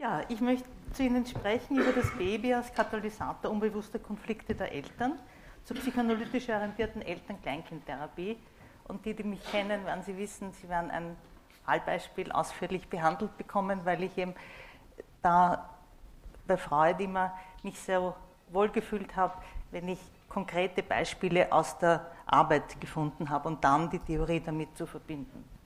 Ja, ich möchte zu Ihnen sprechen über das Baby als Katalysator unbewusster Konflikte der Eltern zur psychoanalytisch orientierten Eltern-Kleinkind-Therapie. Und die, die mich kennen, werden Sie wissen, Sie werden ein Fallbeispiel ausführlich behandelt bekommen, weil ich eben da bei Freud immer mich sehr wohl gefühlt habe, wenn ich konkrete Beispiele aus der Arbeit gefunden habe und dann die Theorie damit zu verbinden.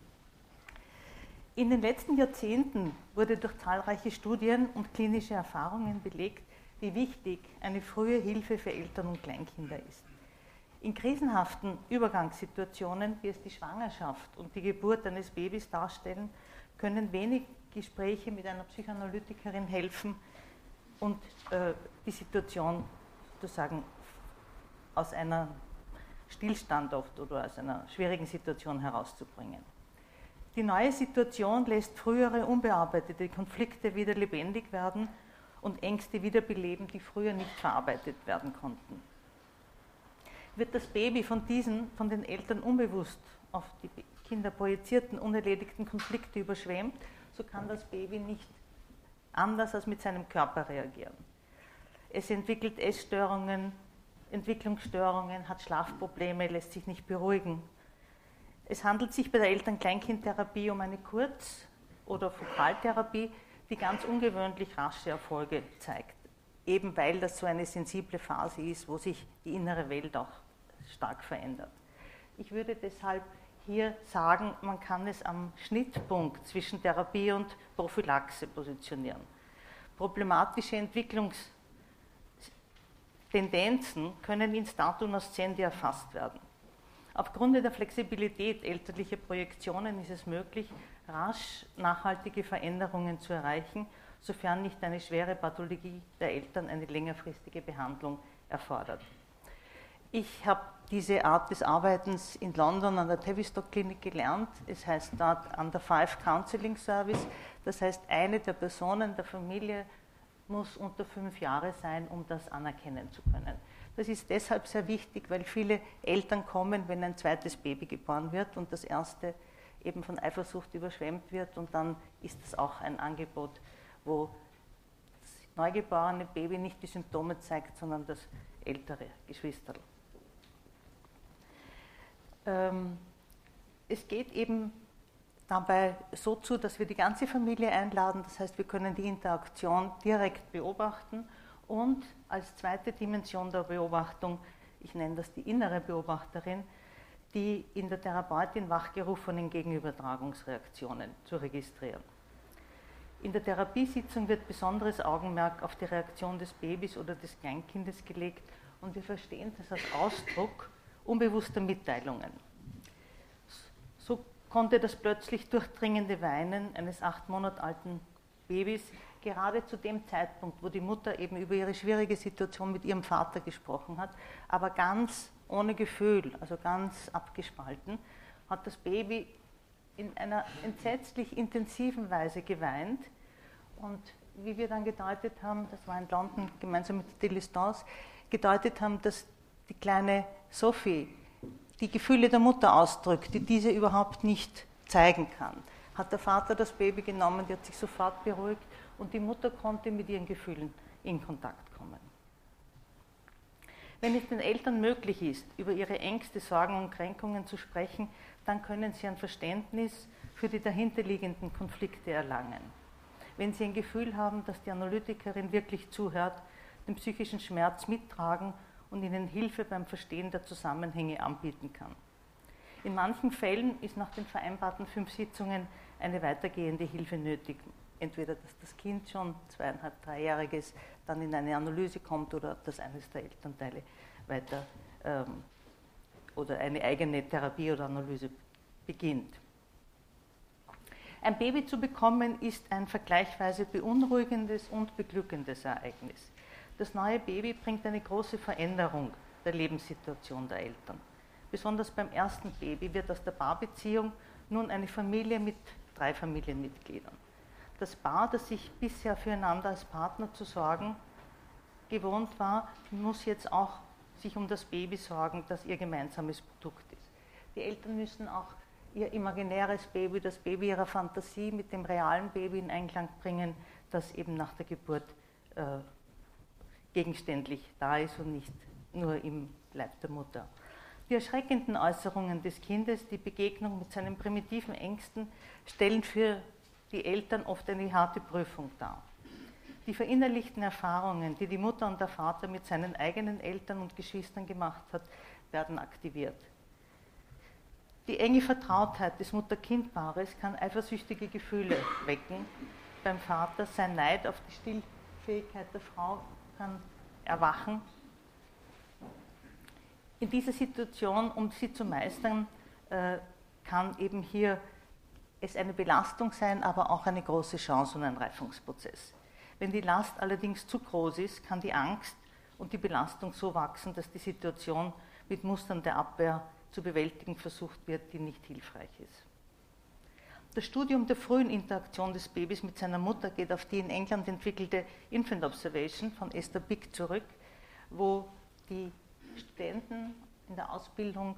In den letzten Jahrzehnten wurde durch zahlreiche Studien und klinische Erfahrungen belegt, wie wichtig eine frühe Hilfe für Eltern und Kleinkinder ist. In krisenhaften Übergangssituationen, wie es die Schwangerschaft und die Geburt eines Babys darstellen, können wenig Gespräche mit einer Psychoanalytikerin helfen und äh, die Situation sozusagen aus einer Stillstand oft oder aus einer schwierigen Situation herauszubringen. Die neue Situation lässt frühere unbearbeitete Konflikte wieder lebendig werden und Ängste wiederbeleben, die früher nicht verarbeitet werden konnten. Wird das Baby von diesen, von den Eltern unbewusst auf die Kinder projizierten, unerledigten Konflikte überschwemmt, so kann das Baby nicht anders als mit seinem Körper reagieren. Es entwickelt Essstörungen, Entwicklungsstörungen, hat Schlafprobleme, lässt sich nicht beruhigen, es handelt sich bei der Eltern-Kleinkind-Therapie um eine Kurz- oder Fokaltherapie, die ganz ungewöhnlich rasche Erfolge zeigt, eben weil das so eine sensible Phase ist, wo sich die innere Welt auch stark verändert. Ich würde deshalb hier sagen, man kann es am Schnittpunkt zwischen Therapie und Prophylaxe positionieren. Problematische Entwicklungstendenzen können in Statu nascendi erfasst werden. Aufgrund der Flexibilität elterlicher Projektionen ist es möglich, rasch nachhaltige Veränderungen zu erreichen, sofern nicht eine schwere Pathologie der Eltern eine längerfristige Behandlung erfordert. Ich habe diese Art des Arbeitens in London an der Tavistock Klinik gelernt. Es heißt dort Under Five Counseling Service. Das heißt, eine der Personen der Familie muss unter fünf Jahre sein, um das anerkennen zu können. Das ist deshalb sehr wichtig, weil viele Eltern kommen, wenn ein zweites Baby geboren wird und das erste eben von Eifersucht überschwemmt wird und dann ist das auch ein Angebot, wo das neugeborene Baby nicht die Symptome zeigt, sondern das ältere Geschwisterl. Ähm, es geht eben dabei so zu, dass wir die ganze Familie einladen, das heißt, wir können die Interaktion direkt beobachten und als zweite Dimension der Beobachtung, ich nenne das die innere Beobachterin, die in der Therapeutin wachgerufenen Gegenübertragungsreaktionen zu registrieren. In der Therapiesitzung wird besonderes Augenmerk auf die Reaktion des Babys oder des Kleinkindes gelegt und wir verstehen das als Ausdruck unbewusster Mitteilungen. So konnte das plötzlich durchdringende Weinen eines acht Monate alten Babys gerade zu dem Zeitpunkt, wo die Mutter eben über ihre schwierige Situation mit ihrem Vater gesprochen hat, aber ganz ohne Gefühl, also ganz abgespalten, hat das Baby in einer entsetzlich intensiven Weise geweint. Und wie wir dann gedeutet haben, das war in London gemeinsam mit Delistance, gedeutet haben, dass die kleine Sophie die Gefühle der Mutter ausdrückt, die diese überhaupt nicht zeigen kann. Hat der Vater das Baby genommen, die hat sich sofort beruhigt und die Mutter konnte mit ihren Gefühlen in Kontakt kommen. Wenn es den Eltern möglich ist, über ihre Ängste, Sorgen und Kränkungen zu sprechen, dann können sie ein Verständnis für die dahinterliegenden Konflikte erlangen. Wenn sie ein Gefühl haben, dass die Analytikerin wirklich zuhört, den psychischen Schmerz mittragen und ihnen Hilfe beim Verstehen der Zusammenhänge anbieten kann. In manchen Fällen ist nach den vereinbarten fünf Sitzungen eine weitergehende Hilfe nötig entweder dass das Kind schon zweieinhalb, dreijähriges dann in eine Analyse kommt oder dass eines der Elternteile weiter ähm, oder eine eigene Therapie oder Analyse beginnt. Ein Baby zu bekommen ist ein vergleichsweise beunruhigendes und beglückendes Ereignis. Das neue Baby bringt eine große Veränderung der Lebenssituation der Eltern. Besonders beim ersten Baby wird aus der Paarbeziehung nun eine Familie mit drei Familienmitgliedern das Paar, das sich bisher füreinander als Partner zu sorgen gewohnt war, muss jetzt auch sich um das Baby sorgen, das ihr gemeinsames Produkt ist. Die Eltern müssen auch ihr imaginäres Baby, das Baby ihrer Fantasie mit dem realen Baby in Einklang bringen, das eben nach der Geburt äh, gegenständlich da ist und nicht nur im Leib der Mutter. Die erschreckenden Äußerungen des Kindes, die Begegnung mit seinen primitiven Ängsten, stellen für die Eltern oft eine harte Prüfung dar. Die verinnerlichten Erfahrungen, die die Mutter und der Vater mit seinen eigenen Eltern und Geschwistern gemacht hat, werden aktiviert. Die enge Vertrautheit des Mutter-Kind-Paares kann eifersüchtige Gefühle wecken. Beim Vater sein Neid auf die Stillfähigkeit der Frau kann erwachen. In dieser Situation, um sie zu meistern, äh, kann eben hier es eine Belastung sein, aber auch eine große Chance und ein Reifungsprozess. Wenn die Last allerdings zu groß ist, kann die Angst und die Belastung so wachsen, dass die Situation mit Mustern der Abwehr zu bewältigen versucht wird, die nicht hilfreich ist. Das Studium der frühen Interaktion des Babys mit seiner Mutter geht auf die in England entwickelte Infant Observation von Esther Bick zurück, wo die Studenten in der Ausbildung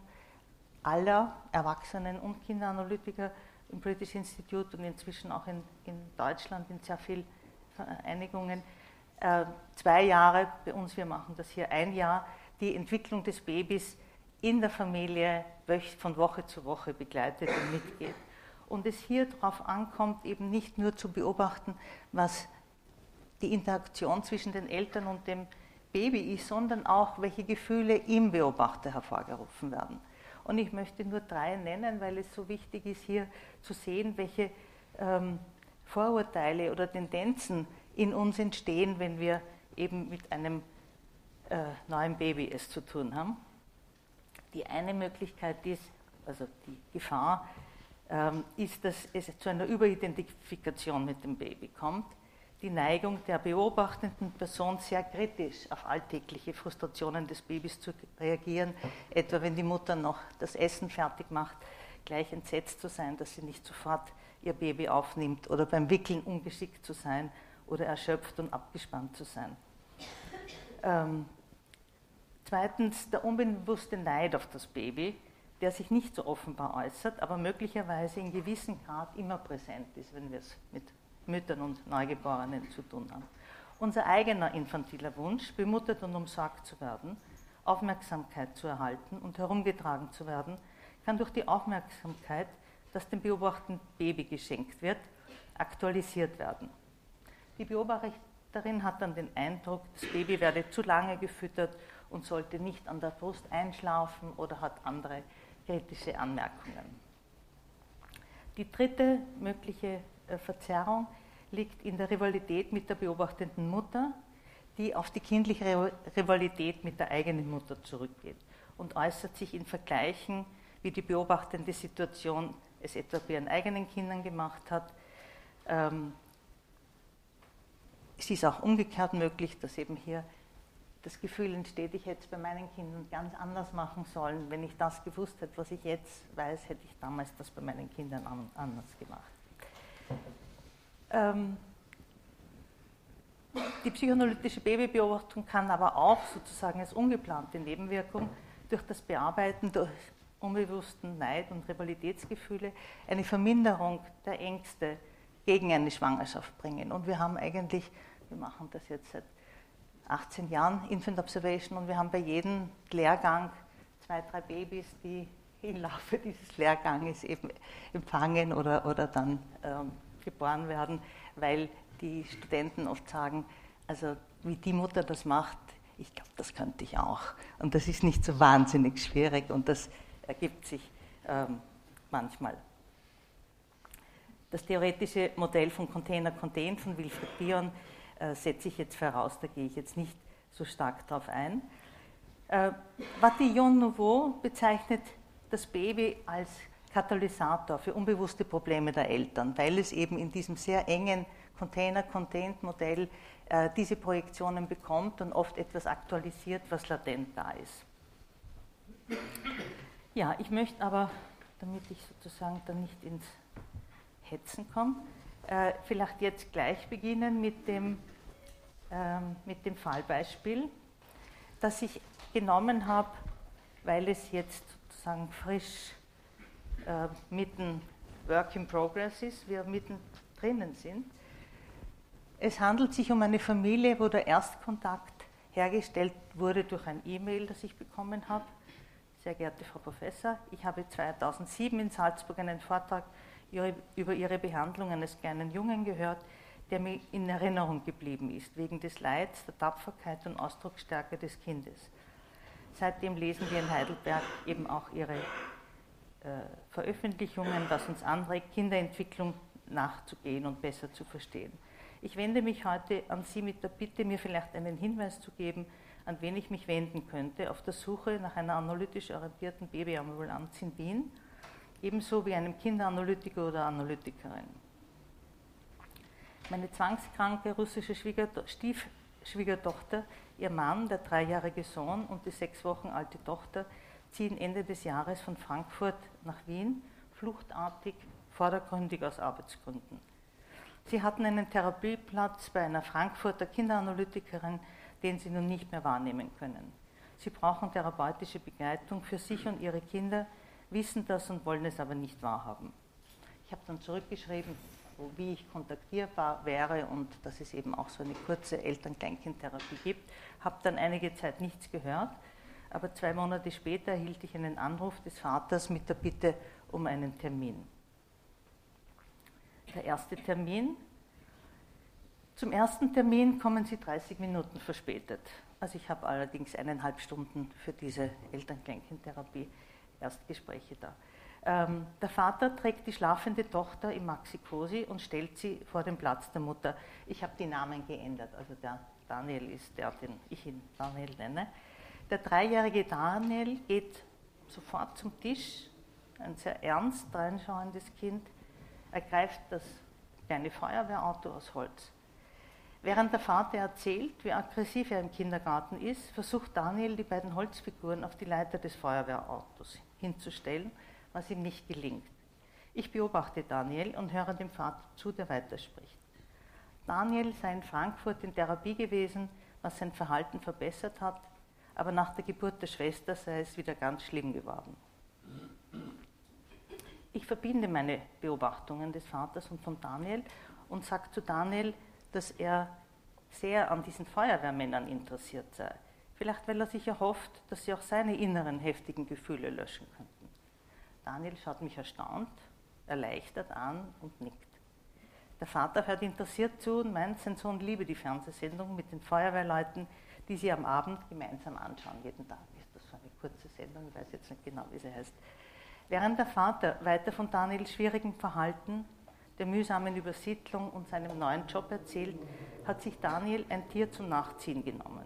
aller Erwachsenen und Kinderanalytiker im British Institute und inzwischen auch in, in Deutschland in sehr vielen Vereinigungen äh, zwei Jahre, bei uns wir machen das hier ein Jahr, die Entwicklung des Babys in der Familie von Woche zu Woche begleitet und mitgeht. Und es hier darauf ankommt, eben nicht nur zu beobachten, was die Interaktion zwischen den Eltern und dem Baby ist, sondern auch, welche Gefühle im Beobachter hervorgerufen werden. Und ich möchte nur drei nennen, weil es so wichtig ist, hier zu sehen, welche ähm, Vorurteile oder Tendenzen in uns entstehen, wenn wir eben mit einem äh, neuen Baby es zu tun haben. Die eine Möglichkeit ist, also die Gefahr, ähm, ist, dass es zu einer Überidentifikation mit dem Baby kommt. Die Neigung der beobachtenden Person sehr kritisch auf alltägliche Frustrationen des Babys zu reagieren, etwa wenn die Mutter noch das Essen fertig macht, gleich entsetzt zu sein, dass sie nicht sofort ihr Baby aufnimmt oder beim Wickeln ungeschickt zu sein oder erschöpft und abgespannt zu sein. Ähm, Zweitens der unbewusste Neid auf das Baby, der sich nicht so offenbar äußert, aber möglicherweise in gewissem Grad immer präsent ist, wenn wir es mit Müttern und Neugeborenen zu tun haben. Unser eigener infantiler Wunsch, bemuttert und umsorgt zu werden, Aufmerksamkeit zu erhalten und herumgetragen zu werden, kann durch die Aufmerksamkeit, das dem beobachtenden Baby geschenkt wird, aktualisiert werden. Die Beobachterin hat dann den Eindruck, das Baby werde zu lange gefüttert und sollte nicht an der Brust einschlafen oder hat andere kritische Anmerkungen. Die dritte mögliche Verzerrung liegt in der Rivalität mit der beobachtenden Mutter, die auf die kindliche Rivalität mit der eigenen Mutter zurückgeht und äußert sich in Vergleichen, wie die beobachtende Situation es etwa bei ihren eigenen Kindern gemacht hat. Ähm, es ist auch umgekehrt möglich, dass eben hier das Gefühl entsteht, ich hätte es bei meinen Kindern ganz anders machen sollen. Wenn ich das gewusst hätte, was ich jetzt weiß, hätte ich damals das bei meinen Kindern anders gemacht. Ähm, die psychoanalytische Babybeobachtung kann aber auch sozusagen als ungeplante Nebenwirkung durch das Bearbeiten durch unbewussten Neid- und Rivalitätsgefühle eine Verminderung der Ängste gegen eine Schwangerschaft bringen. Und wir haben eigentlich, wir machen das jetzt seit 18 Jahren Infant Observation und wir haben bei jedem Lehrgang zwei, drei Babys, die im Laufe dieses Lehrganges eben empfangen oder, oder dann ähm, geboren werden, weil die Studenten oft sagen, also wie die Mutter das macht, ich glaube, das könnte ich auch. Und das ist nicht so wahnsinnig schwierig und das ergibt sich ähm, manchmal. Das theoretische Modell von Container-Contain von Wilfried Bion äh, setze ich jetzt voraus, da gehe ich jetzt nicht so stark drauf ein. Äh, Vatillon Nouveau bezeichnet das Baby als Katalysator für unbewusste Probleme der Eltern, weil es eben in diesem sehr engen Container-Contained-Modell äh, diese Projektionen bekommt und oft etwas aktualisiert, was latent da ist. Ja, ich möchte aber, damit ich sozusagen dann nicht ins Hetzen komme, äh, vielleicht jetzt gleich beginnen mit dem, ähm, mit dem Fallbeispiel, das ich genommen habe, weil es jetzt sozusagen frisch äh, mitten Work in Progress ist, wir mitten drinnen sind. Es handelt sich um eine Familie, wo der Erstkontakt hergestellt wurde durch ein E-Mail, das ich bekommen habe. Sehr geehrte Frau Professor, ich habe 2007 in Salzburg einen Vortrag über Ihre Behandlung eines kleinen Jungen gehört, der mir in Erinnerung geblieben ist, wegen des Leids, der Tapferkeit und Ausdrucksstärke des Kindes. Seitdem lesen wir in Heidelberg eben auch Ihre Veröffentlichungen, was uns anregt, Kinderentwicklung nachzugehen und besser zu verstehen. Ich wende mich heute an Sie mit der Bitte, mir vielleicht einen Hinweis zu geben, an wen ich mich wenden könnte, auf der Suche nach einer analytisch orientierten Babyambulanz in Wien, ebenso wie einem Kinderanalytiker oder Analytikerin. Meine zwangskranke russische Stiefschwiegertochter, ihr Mann, der dreijährige Sohn und die sechs Wochen alte Tochter ziehen Ende des Jahres von Frankfurt nach Wien, fluchtartig, vordergründig aus Arbeitsgründen. Sie hatten einen Therapieplatz bei einer Frankfurter Kinderanalytikerin, den sie nun nicht mehr wahrnehmen können. Sie brauchen therapeutische Begleitung für sich und ihre Kinder, wissen das und wollen es aber nicht wahrhaben. Ich habe dann zurückgeschrieben, wie ich kontaktierbar wäre und dass es eben auch so eine kurze Eltern-Kleinkind-Therapie gibt. Habe dann einige Zeit nichts gehört, aber zwei Monate später erhielt ich einen Anruf des Vaters mit der Bitte um einen Termin der erste Termin. Zum ersten Termin kommen Sie 30 Minuten verspätet. Also ich habe allerdings eineinhalb Stunden für diese Eltern-Kleinkind-Therapie Erstgespräche da. Ähm, der Vater trägt die schlafende Tochter im Maxi-Cosi und stellt sie vor den Platz der Mutter. Ich habe die Namen geändert, also der Daniel ist der, den ich ihn Daniel nenne. Der dreijährige Daniel geht sofort zum Tisch, ein sehr ernst reinschauendes Kind, ergreift das kleine Feuerwehrauto aus Holz. Während der Vater erzählt, wie aggressiv er im Kindergarten ist, versucht Daniel, die beiden Holzfiguren auf die Leiter des Feuerwehrautos hinzustellen, was ihm nicht gelingt. Ich beobachte Daniel und höre dem Vater zu, der weiterspricht. Daniel sei in Frankfurt in Therapie gewesen, was sein Verhalten verbessert hat, aber nach der Geburt der Schwester sei es wieder ganz schlimm geworden. Ich verbinde meine Beobachtungen des Vaters und von Daniel und sage zu Daniel, dass er sehr an diesen Feuerwehrmännern interessiert sei. Vielleicht, weil er sich erhofft, dass sie auch seine inneren heftigen Gefühle löschen könnten. Daniel schaut mich erstaunt, erleichtert an und nickt. Der Vater hört interessiert zu und meint, sein Sohn liebe die Fernsehsendung mit den Feuerwehrleuten, die sie am Abend gemeinsam anschauen. Jeden Tag ist das so eine kurze Sendung, ich weiß jetzt nicht genau, wie sie heißt. Während der Vater weiter von Daniels schwierigem Verhalten, der mühsamen Übersiedlung und seinem neuen Job erzählt, hat sich Daniel ein Tier zum Nachziehen genommen.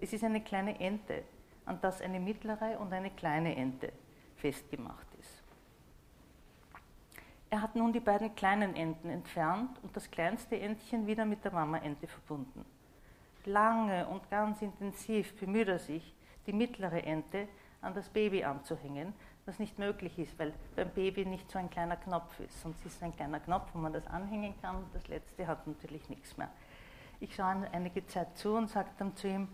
Es ist eine kleine Ente, an das eine mittlere und eine kleine Ente festgemacht ist. Er hat nun die beiden kleinen Enten entfernt und das kleinste Entchen wieder mit der Mama-Ente verbunden. Lange und ganz intensiv bemüht er sich, die mittlere Ente an das Baby anzuhängen, was nicht möglich ist, weil beim Baby nicht so ein kleiner Knopf ist. Sonst ist es ein kleiner Knopf, wo man das anhängen kann. Das letzte hat natürlich nichts mehr. Ich schaue einige Zeit zu und sage dann zu ihm,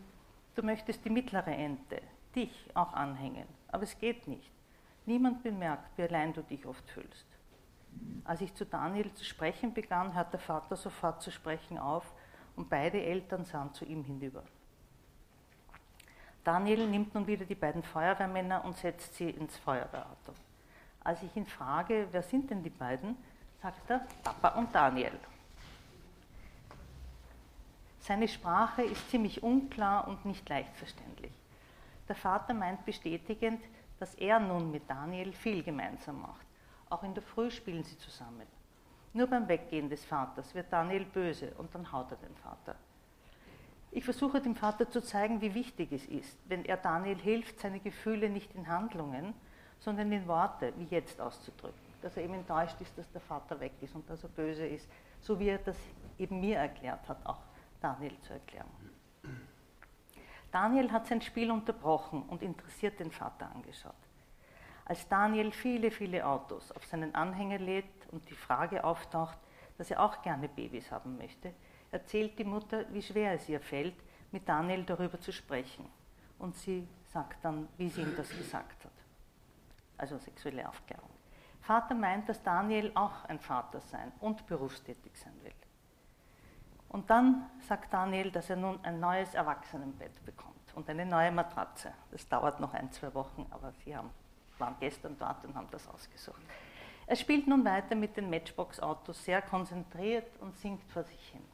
du möchtest die mittlere Ente, dich auch anhängen, aber es geht nicht. Niemand bemerkt, wie allein du dich oft fühlst. Als ich zu Daniel zu sprechen begann, hört der Vater sofort zu sprechen auf und beide Eltern sahen zu ihm hinüber. Daniel nimmt nun wieder die beiden Feuerwehrmänner und setzt sie ins Feuerwehrauto. Als ich ihn frage, wer sind denn die beiden, sagt er Papa und Daniel. Seine Sprache ist ziemlich unklar und nicht leicht verständlich. Der Vater meint bestätigend, dass er nun mit Daniel viel gemeinsam macht. Auch in der Früh spielen sie zusammen. Nur beim Weggehen des Vaters wird Daniel böse und dann haut er den Vater. Ich versuche dem Vater zu zeigen, wie wichtig es ist, wenn er Daniel hilft, seine Gefühle nicht in Handlungen, sondern in Worte, wie jetzt auszudrücken. Dass er eben enttäuscht ist, dass der Vater weg ist und dass er böse ist, so wie er das eben mir erklärt hat, auch Daniel zu erklären. Daniel hat sein Spiel unterbrochen und interessiert den Vater angeschaut. Als Daniel viele, viele Autos auf seinen Anhänger lädt und die Frage auftaucht, dass er auch gerne Babys haben möchte, erzählt die Mutter, wie schwer es ihr fällt, mit Daniel darüber zu sprechen. Und sie sagt dann, wie sie ihm das gesagt hat. Also sexuelle Aufklärung. Vater meint, dass Daniel auch ein Vater sein und berufstätig sein will. Und dann sagt Daniel, dass er nun ein neues Erwachsenenbett bekommt und eine neue Matratze. Das dauert noch ein, zwei Wochen, aber sie haben, waren gestern dort und haben das ausgesucht. Er spielt nun weiter mit den Matchbox-Autos sehr konzentriert und singt vor sich hin.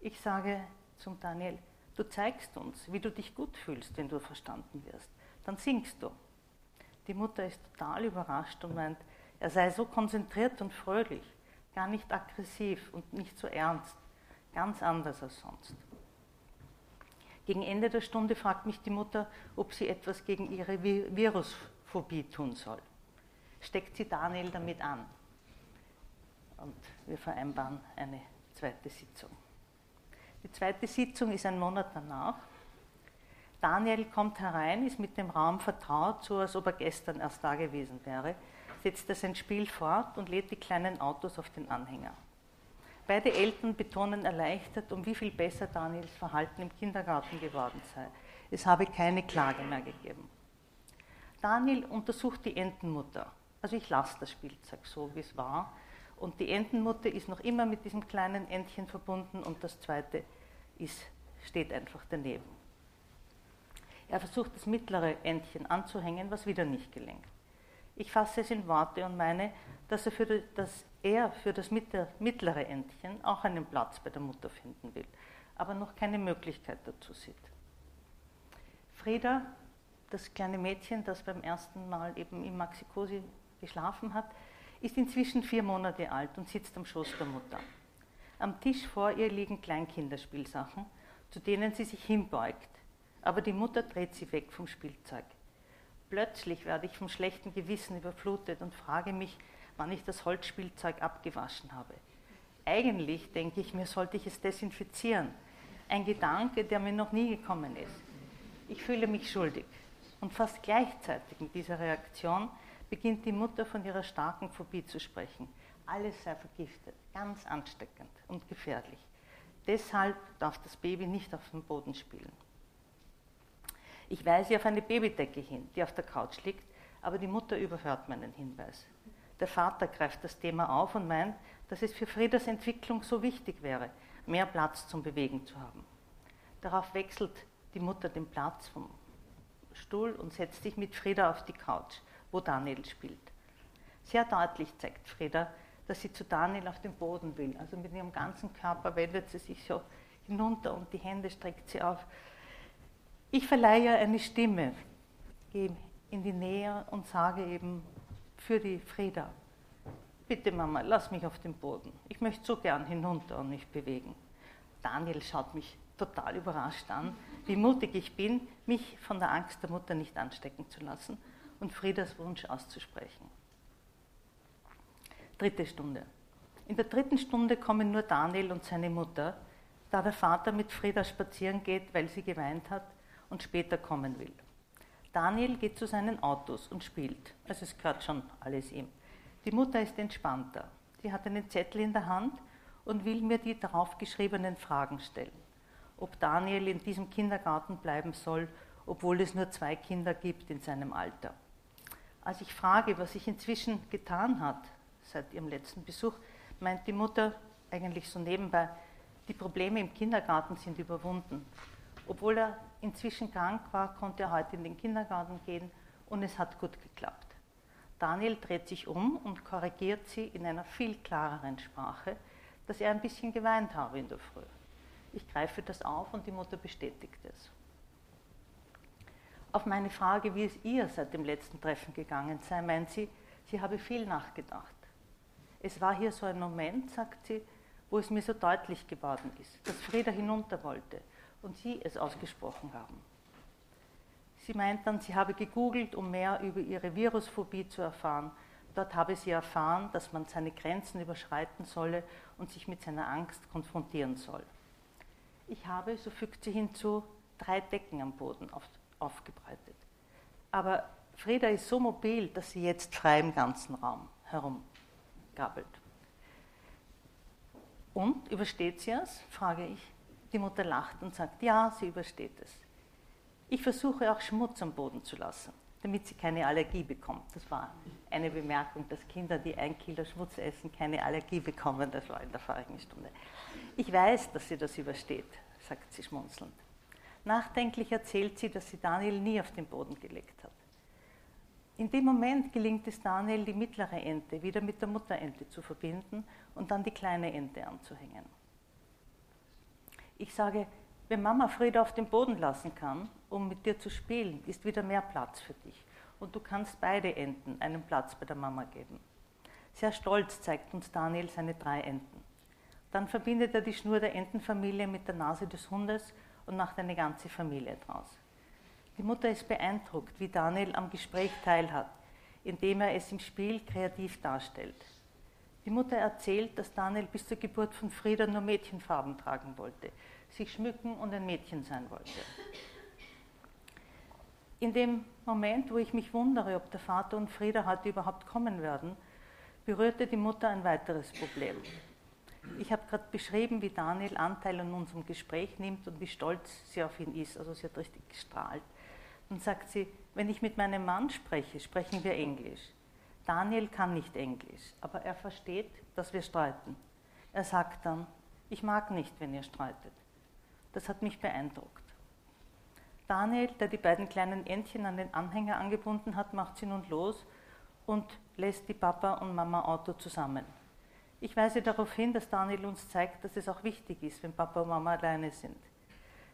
Ich sage zum Daniel, du zeigst uns, wie du dich gut fühlst, wenn du verstanden wirst. Dann singst du. Die Mutter ist total überrascht und meint, er sei so konzentriert und fröhlich, gar nicht aggressiv und nicht so ernst, ganz anders als sonst. Gegen Ende der Stunde fragt mich die Mutter, ob sie etwas gegen ihre Virusphobie tun soll. Steckt sie Daniel damit an. Und wir vereinbaren eine zweite Sitzung. Die zweite Sitzung ist ein Monat danach. Daniel kommt herein, ist mit dem Raum vertraut, so als ob er gestern erst da gewesen wäre, setzt er sein Spiel fort und lädt die kleinen Autos auf den Anhänger. Beide Eltern betonen erleichtert, um wie viel besser Daniels Verhalten im Kindergarten geworden sei. Es habe keine Klage mehr gegeben. Daniel untersucht die Entenmutter. Also ich lasse das Spielzeug so, wie es war. Und die Entenmutter ist noch immer mit diesem kleinen Entchen verbunden und das zweite ist, steht einfach daneben. Er versucht das mittlere Entchen anzuhängen, was wieder nicht gelingt. Ich fasse es in Worte und meine, dass er für, die, dass er für das mittlere Entchen auch einen Platz bei der Mutter finden will, aber noch keine Möglichkeit dazu sieht. Frieda, das kleine Mädchen, das beim ersten Mal eben im Maxikosi geschlafen hat, ist inzwischen vier Monate alt und sitzt am Schoß der Mutter. Am Tisch vor ihr liegen Kleinkinderspielsachen, zu denen sie sich hinbeugt, aber die Mutter dreht sie weg vom Spielzeug. Plötzlich werde ich vom schlechten Gewissen überflutet und frage mich, wann ich das Holzspielzeug abgewaschen habe. Eigentlich denke ich mir, sollte ich es desinfizieren. Ein Gedanke, der mir noch nie gekommen ist. Ich fühle mich schuldig. Und fast gleichzeitig mit dieser Reaktion beginnt die Mutter von ihrer starken Phobie zu sprechen. Alles sei vergiftet, ganz ansteckend und gefährlich. Deshalb darf das Baby nicht auf dem Boden spielen. Ich weise auf eine Babydecke hin, die auf der Couch liegt, aber die Mutter überhört meinen Hinweis. Der Vater greift das Thema auf und meint, dass es für Friedas Entwicklung so wichtig wäre, mehr Platz zum Bewegen zu haben. Darauf wechselt die Mutter den Platz vom Stuhl und setzt sich mit Frieda auf die Couch, wo Daniel spielt. Sehr deutlich zeigt Frieda, dass sie zu Daniel auf den Boden will. Also mit ihrem ganzen Körper wendet sie sich so hinunter und die Hände streckt sie auf. Ich verleihe ihr eine Stimme, gehe in die Nähe und sage eben für die Frieda, bitte Mama, lass mich auf den Boden. Ich möchte so gern hinunter und mich bewegen. Daniel schaut mich total überrascht an, wie mutig ich bin, mich von der Angst der Mutter nicht anstecken zu lassen und Friedas Wunsch auszusprechen. Dritte Stunde. In der dritten Stunde kommen nur Daniel und seine Mutter, da der Vater mit Frieda spazieren geht, weil sie geweint hat und später kommen will. Daniel geht zu seinen Autos und spielt, also es gehört schon alles ihm. Die Mutter ist entspannter. Sie hat einen Zettel in der Hand und will mir die darauf geschriebenen Fragen stellen. Ob Daniel in diesem Kindergarten bleiben soll, obwohl es nur zwei Kinder gibt in seinem Alter. Als ich frage, was sich inzwischen getan hat seit ihrem letzten Besuch, meint die Mutter eigentlich so nebenbei, die Probleme im Kindergarten sind überwunden. Obwohl er inzwischen krank war, konnte er heute in den Kindergarten gehen und es hat gut geklappt. Daniel dreht sich um und korrigiert sie in einer viel klareren Sprache, dass er ein bisschen geweint habe in der Früh. Ich greife das auf und die Mutter bestätigt es. Auf meine Frage, wie es ihr seit dem letzten Treffen gegangen sei, meint sie, sie habe viel nachgedacht. Es war hier so ein Moment, sagt sie, wo es mir so deutlich geworden ist, dass Frieda hinunter wollte, und Sie es ausgesprochen haben. Sie meint dann, sie habe gegoogelt, um mehr über ihre Virusphobie zu erfahren. Dort habe sie erfahren, dass man seine Grenzen überschreiten solle und sich mit seiner Angst konfrontieren soll. Ich habe, so fügt sie hinzu, drei Decken am Boden auf, aufgebreitet. Aber Frieda ist so mobil, dass sie jetzt frei im ganzen Raum herumkrabbelt. Und übersteht sie es? frage ich. Die Mutter lacht und sagt, ja, sie übersteht es. Ich versuche auch Schmutz am Boden zu lassen, damit sie keine Allergie bekommt. Das war eine Bemerkung, dass Kinder, die ein Kilo Schmutz essen, keine Allergie bekommen. Das war in der vorigen Stunde. Ich weiß, dass sie das übersteht, sagt sie schmunzelnd. Nachdenklich erzählt sie, dass sie Daniel nie auf den Boden gelegt hat. In dem Moment gelingt es Daniel, die mittlere Ente wieder mit der Mutterente zu verbinden und dann die kleine Ente anzuhängen. Ich sage, wenn Mama Frieda auf den Boden lassen kann, um mit dir zu spielen, ist wieder mehr Platz für dich. Und du kannst beide Enten einen Platz bei der Mama geben. Sehr stolz zeigt uns Daniel seine drei Enten. Dann verbindet er die Schnur der Entenfamilie mit der Nase des Hundes und macht eine ganze Familie draus. Die Mutter ist beeindruckt, wie Daniel am Gespräch teilhat, indem er es im Spiel kreativ darstellt. Die Mutter erzählt, dass Daniel bis zur Geburt von Frieda nur Mädchenfarben tragen wollte, sich schmücken und ein Mädchen sein wollte. In dem Moment, wo ich mich wundere, ob der Vater und Frieda heute überhaupt kommen werden, berührte die Mutter ein weiteres Problem. Ich habe gerade beschrieben, wie Daniel Anteil an unserem Gespräch nimmt und wie stolz sie auf ihn ist. Also sie hat richtig gestrahlt. Dann sagt sie, wenn ich mit meinem Mann spreche, sprechen wir Englisch. Daniel kann nicht Englisch, aber er versteht, dass wir streiten. Er sagt dann, ich mag nicht, wenn ihr streitet. Das hat mich beeindruckt. Daniel, der die beiden kleinen Entchen an den Anhänger angebunden hat, macht sie nun los und lässt die Papa und Mama Auto zusammen. Ich weise darauf hin, dass Daniel uns zeigt, dass es auch wichtig ist, wenn Papa und Mama alleine sind.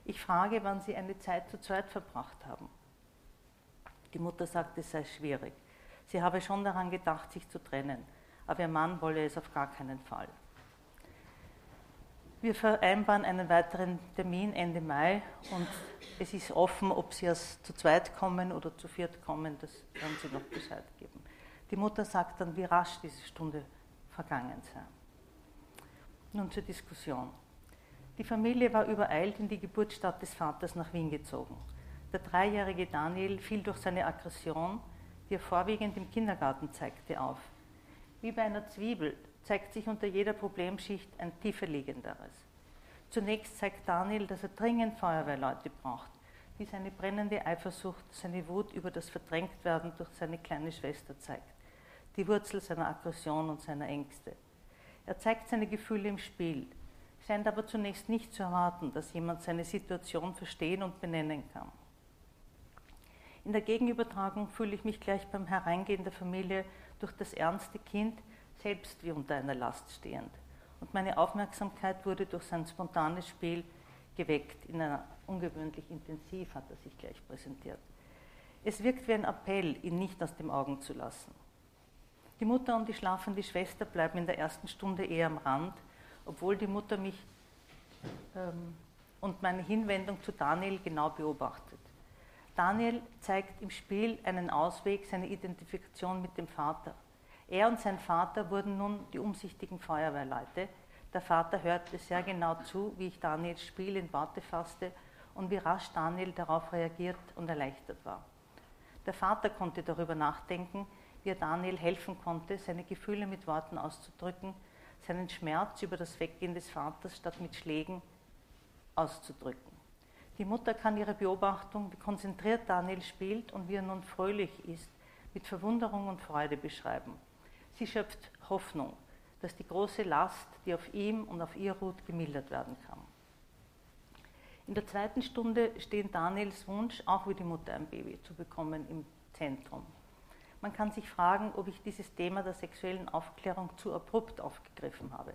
Ich frage, wann sie eine Zeit zu zweit verbracht haben. Die Mutter sagt, es sei schwierig. Sie habe schon daran gedacht, sich zu trennen, aber ihr Mann wolle es auf gar keinen Fall. Wir vereinbaren einen weiteren Termin Ende Mai und es ist offen, ob Sie erst zu zweit kommen oder zu viert kommen, das werden Sie noch Bescheid geben. Die Mutter sagt dann, wie rasch diese Stunde vergangen sei. Nun zur Diskussion. Die Familie war übereilt in die Geburtsstadt des Vaters nach Wien gezogen. Der dreijährige Daniel fiel durch seine Aggression, die er vorwiegend im Kindergarten zeigte, auf. Wie bei einer Zwiebel zeigt sich unter jeder Problemschicht ein tiefer liegenderes. Zunächst zeigt Daniel, dass er dringend Feuerwehrleute braucht, die seine brennende Eifersucht, seine Wut über das Verdrängtwerden durch seine kleine Schwester zeigt, die Wurzel seiner Aggression und seiner Ängste. Er zeigt seine Gefühle im Spiel, scheint aber zunächst nicht zu erwarten, dass jemand seine Situation verstehen und benennen kann. In der Gegenübertragung fühle ich mich gleich beim Hereingehen der Familie durch das ernste Kind selbst wie unter einer Last stehend. Und meine Aufmerksamkeit wurde durch sein spontanes Spiel geweckt. In einer ungewöhnlich intensiv hat er sich gleich präsentiert. Es wirkt wie ein Appell, ihn nicht aus den Augen zu lassen. Die Mutter und die schlafende Schwester bleiben in der ersten Stunde eher am Rand, obwohl die Mutter mich ähm, und meine Hinwendung zu Daniel genau beobachtet. Daniel zeigt im Spiel einen Ausweg, seine Identifikation mit dem Vater. Er und sein Vater wurden nun die umsichtigen Feuerwehrleute. Der Vater hörte sehr genau zu, wie ich Daniels Spiel in Worte fasste und wie rasch Daniel darauf reagiert und erleichtert war. Der Vater konnte darüber nachdenken, wie er Daniel helfen konnte, seine Gefühle mit Worten auszudrücken, seinen Schmerz über das Weggehen des Vaters statt mit Schlägen auszudrücken. Die Mutter kann ihre Beobachtung, wie konzentriert Daniel spielt und wie er nun fröhlich ist, mit Verwunderung und Freude beschreiben. Sie schöpft Hoffnung, dass die große Last, die auf ihm und auf ihr ruht, gemildert werden kann. In der zweiten Stunde steht Daniels Wunsch, auch wie die Mutter ein Baby zu bekommen, im Zentrum. Man kann sich fragen, ob ich dieses Thema der sexuellen Aufklärung zu abrupt aufgegriffen habe.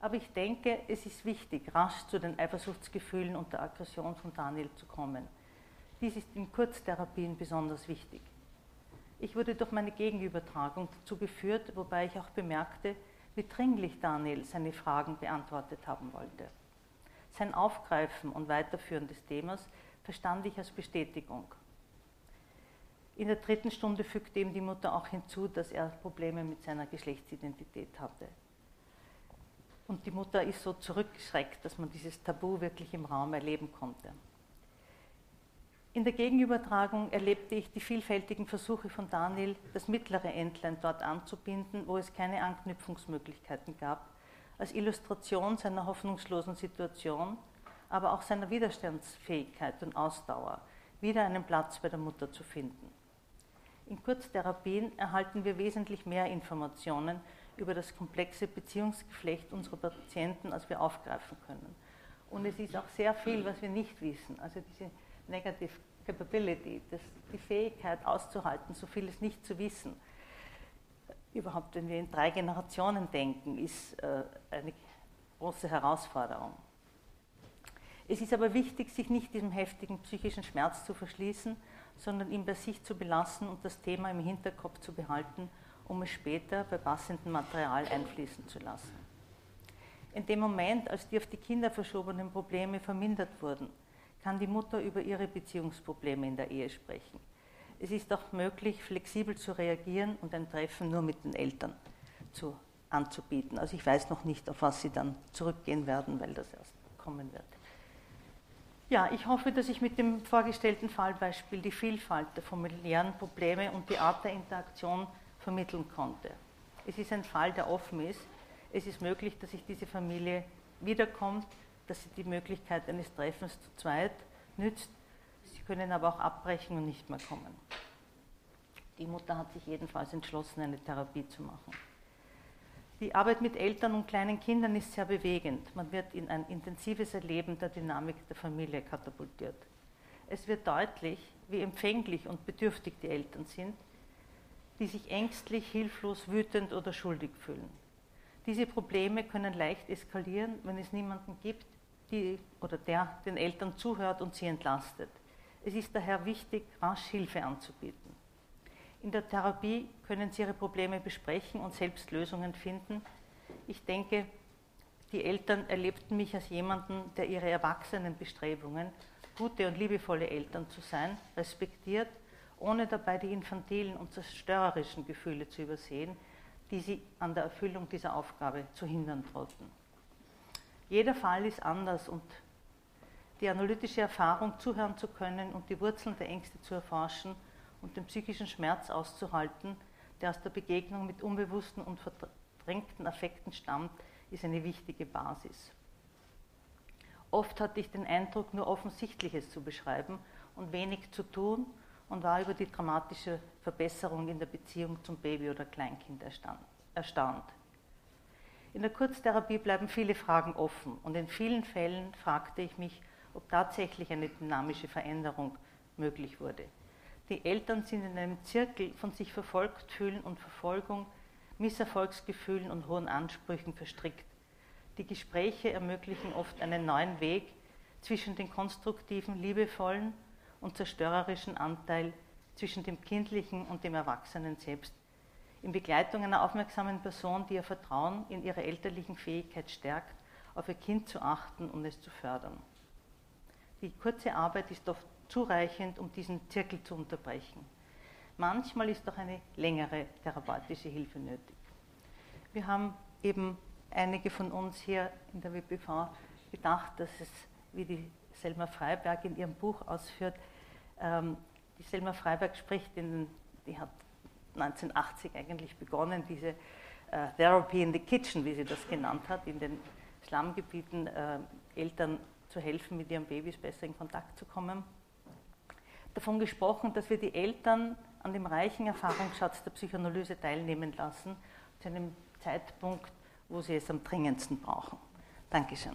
Aber ich denke, es ist wichtig, rasch zu den Eifersuchtsgefühlen und der Aggression von Daniel zu kommen. Dies ist in Kurztherapien besonders wichtig. Ich wurde durch meine Gegenübertragung dazu geführt, wobei ich auch bemerkte, wie dringlich Daniel seine Fragen beantwortet haben wollte. Sein Aufgreifen und Weiterführen des Themas verstand ich als Bestätigung. In der dritten Stunde fügte ihm die Mutter auch hinzu, dass er Probleme mit seiner Geschlechtsidentität hatte. Und die Mutter ist so zurückgeschreckt, dass man dieses Tabu wirklich im Raum erleben konnte. In der Gegenübertragung erlebte ich die vielfältigen Versuche von Daniel, das mittlere Entlein dort anzubinden, wo es keine Anknüpfungsmöglichkeiten gab, als Illustration seiner hoffnungslosen Situation, aber auch seiner Widerstandsfähigkeit und Ausdauer, wieder einen Platz bei der Mutter zu finden. In Kurztherapien erhalten wir wesentlich mehr Informationen über das komplexe Beziehungsgeflecht unserer Patienten, als wir aufgreifen können. Und es ist auch sehr viel, was wir nicht wissen. Also diese Negative Capability, das, die Fähigkeit auszuhalten, so vieles nicht zu wissen. Überhaupt, wenn wir in drei Generationen denken, ist äh, eine große Herausforderung. Es ist aber wichtig, sich nicht diesem heftigen psychischen Schmerz zu verschließen, sondern ihn bei sich zu belassen und das Thema im Hinterkopf zu behalten, um es später bei passendem Material einfließen zu lassen. In dem Moment, als die auf die Kinder verschobenen Probleme vermindert wurden, kann die Mutter über ihre Beziehungsprobleme in der Ehe sprechen. Es ist auch möglich, flexibel zu reagieren und ein Treffen nur mit den Eltern zu, anzubieten. Also ich weiß noch nicht, auf was sie dann zurückgehen werden, weil das erst kommen wird. Ja, ich hoffe, dass ich mit dem vorgestellten Fallbeispiel die Vielfalt der familiären Probleme und die Art der Interaktion vermitteln konnte. Es ist ein Fall, der offen ist. Es ist möglich, dass sich diese Familie wiederkommt, dass sie die Möglichkeit eines Treffens zu zweit nützt. Sie können aber auch abbrechen und nicht mehr kommen. Die Mutter hat sich jedenfalls entschlossen, eine Therapie zu machen. Die Arbeit mit Eltern und kleinen Kindern ist sehr bewegend. Man wird in ein intensives Erleben der Dynamik der Familie katapultiert. Es wird deutlich, wie empfänglich und bedürftig die Eltern sind, die sich ängstlich, hilflos, wütend oder schuldig fühlen. Diese Probleme können leicht eskalieren, wenn es niemanden gibt, die oder der den Eltern zuhört und sie entlastet. Es ist daher wichtig, rasch Hilfe anzubieten. In der Therapie können Sie Ihre Probleme besprechen und selbst Lösungen finden. Ich denke, die Eltern erlebten mich als jemanden, der ihre erwachsenen Bestrebungen, gute und liebevolle Eltern zu sein, respektiert, ohne dabei die infantilen und zerstörerischen Gefühle zu übersehen, die sie an der Erfüllung dieser Aufgabe zu hindern drohten. Jeder Fall ist anders und die analytische Erfahrung, zuhören zu können und die Wurzeln der Ängste zu erforschen und den psychischen Schmerz auszuhalten, der aus der Begegnung mit unbewussten und verdrängten Affekten stammt, ist eine wichtige Basis. Oft hatte ich den Eindruck, nur Offensichtliches zu beschreiben und wenig zu tun und war über die dramatische Verbesserung in der Beziehung zum Baby oder Kleinkind erstaunt. In der Kurztherapie bleiben viele Fragen offen und in vielen Fällen fragte ich mich, ob tatsächlich eine dynamische Veränderung möglich wurde. Die Eltern sind in einem Zirkel von sich verfolgt fühlen und Verfolgung, Misserfolgsgefühlen und hohen Ansprüchen verstrickt. Die Gespräche ermöglichen oft einen neuen Weg zwischen dem konstruktiven, liebevollen und zerstörerischen Anteil, zwischen dem kindlichen und dem Erwachsenen selbst in Begleitung einer aufmerksamen Person, die ihr Vertrauen in ihre elterlichen Fähigkeit stärkt, auf ihr Kind zu achten und es zu fördern. Die kurze Arbeit ist oft zureichend, um diesen Zirkel zu unterbrechen. Manchmal ist auch eine längere therapeutische Hilfe nötig. Wir haben eben einige von uns hier in der WPV gedacht, dass es, wie die Selma Freiberg in ihrem Buch ausführt, ähm, die Selma Freiberg spricht, in, die hat 1980 eigentlich begonnen, diese äh, Therapy in the Kitchen, wie sie das genannt hat, in den Slumgebieten äh, Eltern zu helfen, mit ihren Babys besser in Kontakt zu kommen. Davon gesprochen, dass wir die Eltern an dem reichen Erfahrungsschatz der Psychoanalyse teilnehmen lassen, zu einem Zeitpunkt, wo sie es am dringendsten brauchen. Dankeschön.